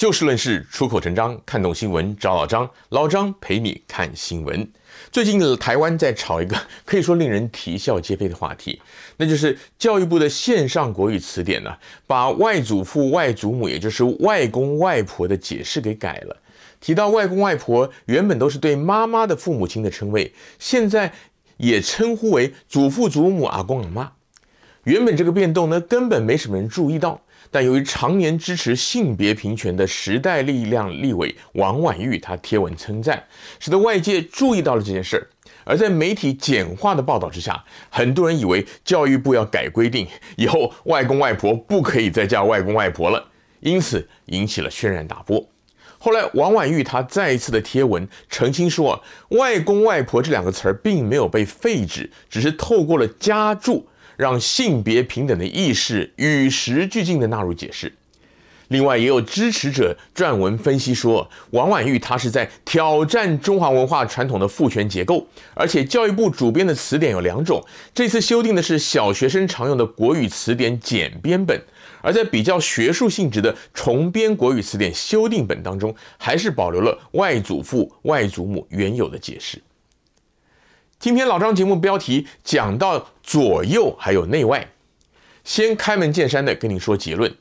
就事论事，出口成章，看懂新闻找老张，老张陪你看新闻。最近台湾在炒一个可以说令人啼笑皆非的话题，那就是教育部的线上国语词典呢，把外祖父、外祖母，也就是外公外婆的解释给改了。提到外公外婆，原本都是对妈妈的父母亲的称谓，现在也称呼为祖父、祖母、阿公、阿妈。原本这个变动呢，根本没什么人注意到。但由于常年支持性别平权的时代力量立委王婉玉，他贴文称赞，使得外界注意到了这件事儿。而在媒体简化的报道之下，很多人以为教育部要改规定，以后外公外婆不可以再叫外公外婆了，因此引起了轩然大波。后来王婉諭他再一次的贴文澄清说，外公外婆这两个词儿并没有被废止，只是透过了加注。让性别平等的意识与时俱进地纳入解释。另外，也有支持者撰文分析说，王婉玉她是在挑战中华文化传统的父权结构，而且教育部主编的词典有两种，这次修订的是小学生常用的国语词典简编本，而在比较学术性质的重编国语词典修订本当中，还是保留了外祖父、外祖母原有的解释。今天老张节目标题讲到左右还有内外，先开门见山的跟你说结论。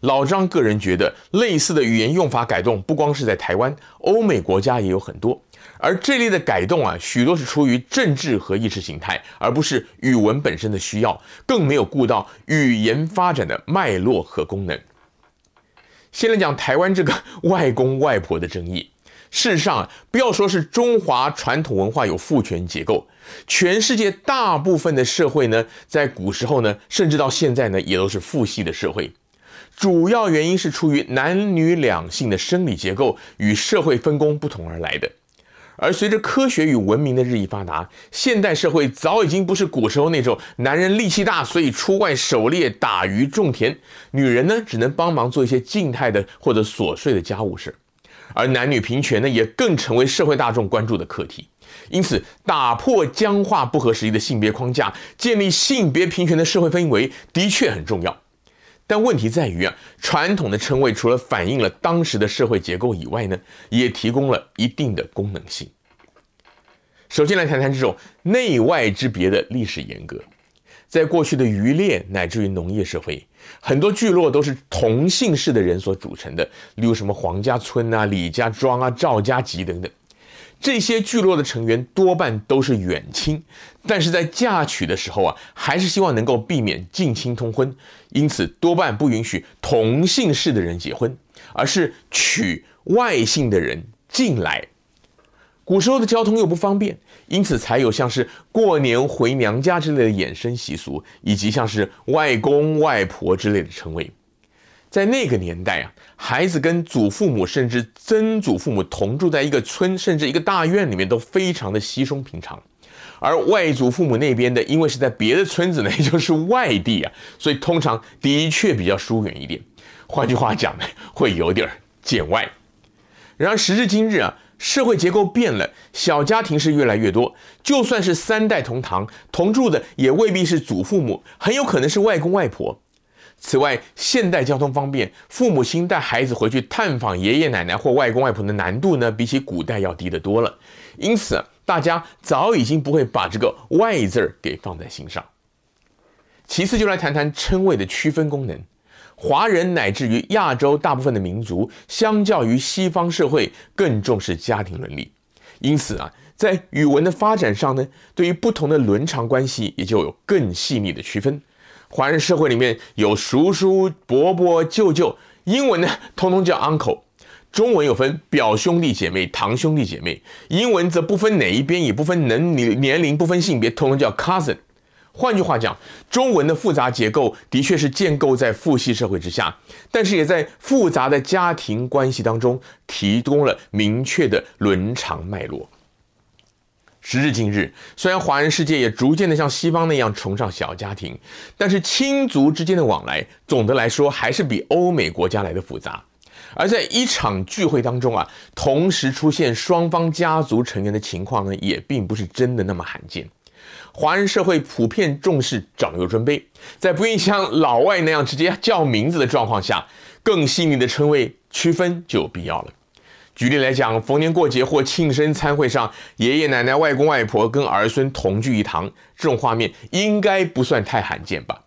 老张个人觉得，类似的语言用法改动不光是在台湾，欧美国家也有很多。而这类的改动啊，许多是出于政治和意识形态，而不是语文本身的需要，更没有顾到语言发展的脉络和功能。先来讲台湾这个 外公外婆的争议。事实上，不要说是中华传统文化有父权结构，全世界大部分的社会呢，在古时候呢，甚至到现在呢，也都是父系的社会。主要原因是出于男女两性的生理结构与社会分工不同而来的。而随着科学与文明的日益发达，现代社会早已经不是古时候那种男人力气大，所以出外狩猎、打鱼、种田，女人呢，只能帮忙做一些静态的或者琐碎的家务事。而男女平权呢，也更成为社会大众关注的课题。因此，打破僵化不合时宜的性别框架，建立性别平权的社会氛围，的确很重要。但问题在于啊，传统的称谓除了反映了当时的社会结构以外呢，也提供了一定的功能性。首先来谈谈这种内外之别的历史沿革。在过去的渔猎乃至于农业社会，很多聚落都是同姓氏的人所组成的，例如什么黄家村啊、李家庄啊、赵家集等等。这些聚落的成员多半都是远亲，但是在嫁娶的时候啊，还是希望能够避免近亲通婚，因此多半不允许同姓氏的人结婚，而是娶外姓的人进来。古时候的交通又不方便，因此才有像是过年回娘家之类的衍生习俗，以及像是外公外婆之类的称谓。在那个年代啊，孩子跟祖父母甚至曾祖父母同住在一个村，甚至一个大院里面，都非常的稀松平常。而外祖父母那边的，因为是在别的村子呢，也就是外地啊，所以通常的确比较疏远一点。换句话讲呢，会有点见外。然而时至今日啊。社会结构变了，小家庭是越来越多。就算是三代同堂同住的，也未必是祖父母，很有可能是外公外婆。此外，现代交通方便，父母亲带孩子回去探访爷爷奶奶或外公外婆的难度呢，比起古代要低得多了。因此，大家早已经不会把这个“外”字儿给放在心上。其次，就来谈谈称谓的区分功能。华人乃至于亚洲大部分的民族，相较于西方社会更重视家庭伦理，因此啊，在语文的发展上呢，对于不同的伦常关系也就有更细腻的区分。华人社会里面有叔叔、伯伯、舅舅，英文呢通通叫 uncle，中文有分表兄弟姐妹、堂兄弟姐妹，英文则不分哪一边，也不分能年年龄，不分性别，通通叫 cousin。换句话讲，中文的复杂结构的确是建构在父系社会之下，但是也在复杂的家庭关系当中提供了明确的伦常脉络。时至今日，虽然华人世界也逐渐的像西方那样崇尚小家庭，但是亲族之间的往来，总的来说还是比欧美国家来的复杂。而在一场聚会当中啊，同时出现双方家族成员的情况呢，也并不是真的那么罕见。华人社会普遍重视长幼尊卑，在不愿意像老外那样直接叫名字的状况下，更细腻的称谓区分就有必要了。举例来讲，逢年过节或庆生餐会上，爷爷奶奶、外公外婆跟儿孙同聚一堂，这种画面应该不算太罕见吧？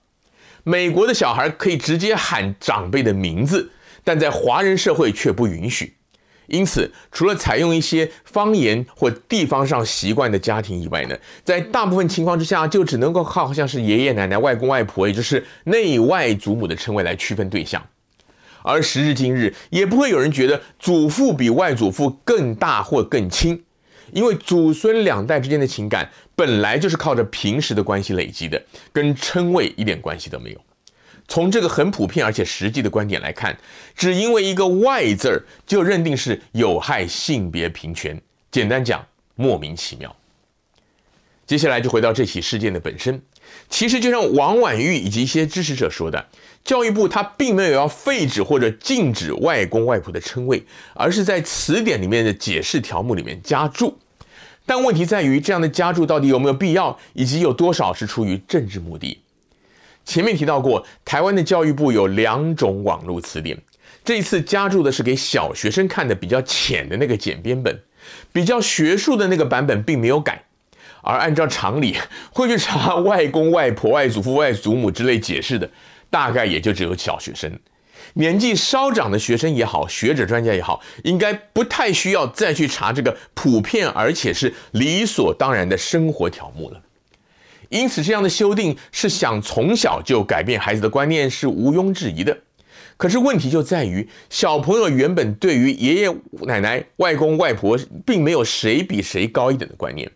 美国的小孩可以直接喊长辈的名字，但在华人社会却不允许。因此，除了采用一些方言或地方上习惯的家庭以外呢，在大部分情况之下，就只能够靠像是爷爷奶奶、外公外婆，也就是内外祖母的称谓来区分对象。而时至今日，也不会有人觉得祖父比外祖父更大或更亲，因为祖孙两代之间的情感本来就是靠着平时的关系累积的，跟称谓一点关系都没有。从这个很普遍而且实际的观点来看，只因为一个“外”字儿就认定是有害性别平权，简单讲，莫名其妙。接下来就回到这起事件的本身。其实就像王婉玉以及一些支持者说的，教育部他并没有要废止或者禁止外公外婆的称谓，而是在词典里面的解释条目里面加注。但问题在于，这样的加注到底有没有必要，以及有多少是出于政治目的？前面提到过，台湾的教育部有两种网络词典，这一次加注的是给小学生看的比较浅的那个简编本，比较学术的那个版本并没有改。而按照常理，会去查外公外婆、外祖父、外祖母之类解释的，大概也就只有小学生。年纪稍长的学生也好，学者专家也好，应该不太需要再去查这个普遍而且是理所当然的生活条目了。因此，这样的修订是想从小就改变孩子的观念，是毋庸置疑的。可是问题就在于，小朋友原本对于爷爷奶奶、外公外婆，并没有谁比谁高一点的观念。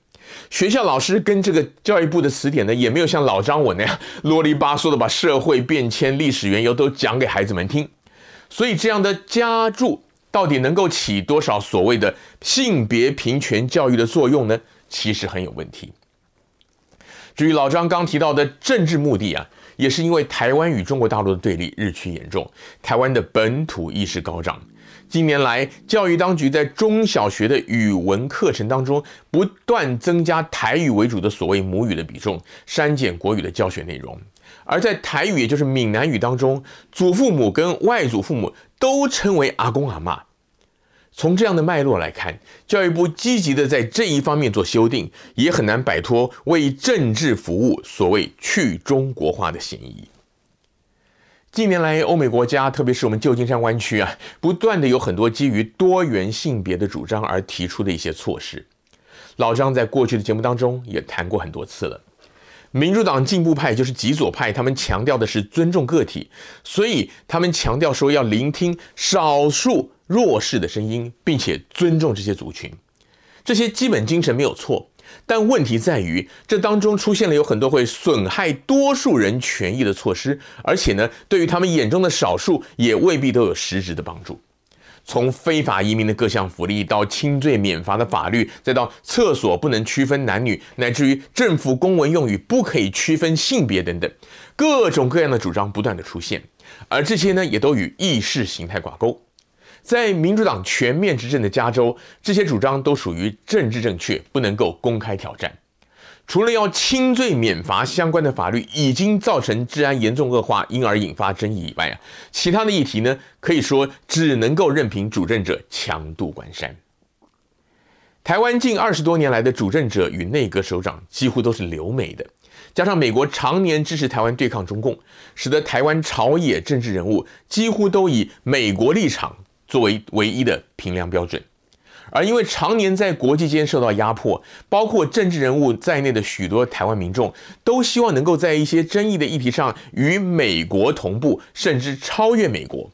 学校老师跟这个教育部的词典呢，也没有像老张我那样啰里吧嗦的把社会变迁、历史缘由都讲给孩子们听，所以这样的加注到底能够起多少所谓的性别平权教育的作用呢？其实很有问题。至于老张刚提到的政治目的啊，也是因为台湾与中国大陆的对立日趋严重，台湾的本土意识高涨。近年来，教育当局在中小学的语文课程当中不断增加台语为主的所谓母语的比重，删减国语的教学内容。而在台语，也就是闽南语当中，祖父母跟外祖父母都称为阿公阿嬷。从这样的脉络来看，教育部积极的在这一方面做修订，也很难摆脱为政治服务、所谓去中国化的嫌疑。近年来，欧美国家，特别是我们旧金山湾区啊，不断的有很多基于多元性别的主张而提出的一些措施。老张在过去的节目当中也谈过很多次了。民主党进步派就是极左派，他们强调的是尊重个体，所以他们强调说要聆听少数弱势的声音，并且尊重这些族群。这些基本精神没有错。但问题在于，这当中出现了有很多会损害多数人权益的措施，而且呢，对于他们眼中的少数，也未必都有实质的帮助。从非法移民的各项福利，到轻罪免罚的法律，再到厕所不能区分男女，乃至于政府公文用语不可以区分性别等等，各种各样的主张不断的出现，而这些呢，也都与意识形态挂钩。在民主党全面执政的加州，这些主张都属于政治正确，不能够公开挑战。除了要轻罪免罚相关的法律已经造成治安严重恶化，因而引发争议以外啊，其他的议题呢，可以说只能够任凭主政者强渡关山。台湾近二十多年来的主政者与内阁首长几乎都是留美的，加上美国常年支持台湾对抗中共，使得台湾朝野政治人物几乎都以美国立场。作为唯一的评量标准，而因为常年在国际间受到压迫，包括政治人物在内的许多台湾民众都希望能够在一些争议的议题上与美国同步，甚至超越美国。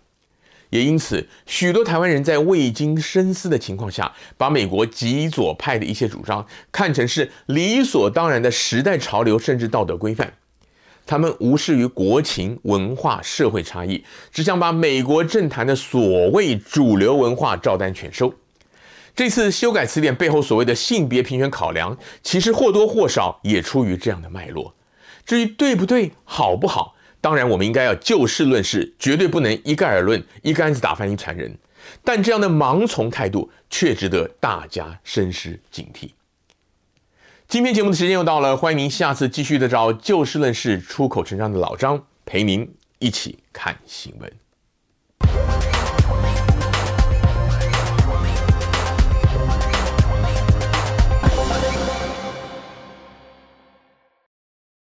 也因此，许多台湾人在未经深思的情况下，把美国极左派的一些主张看成是理所当然的时代潮流，甚至道德规范。他们无视于国情、文化、社会差异，只想把美国政坛的所谓主流文化照单全收。这次修改词典背后所谓的性别平权考量，其实或多或少也出于这样的脉络。至于对不对、好不好，当然我们应该要就事论事，绝对不能一概而论，一竿子打翻一船人。但这样的盲从态度，却值得大家深思警惕。今天节目的时间又到了，欢迎您下次继续的找就事论事、出口成章的老张陪您一起看新闻。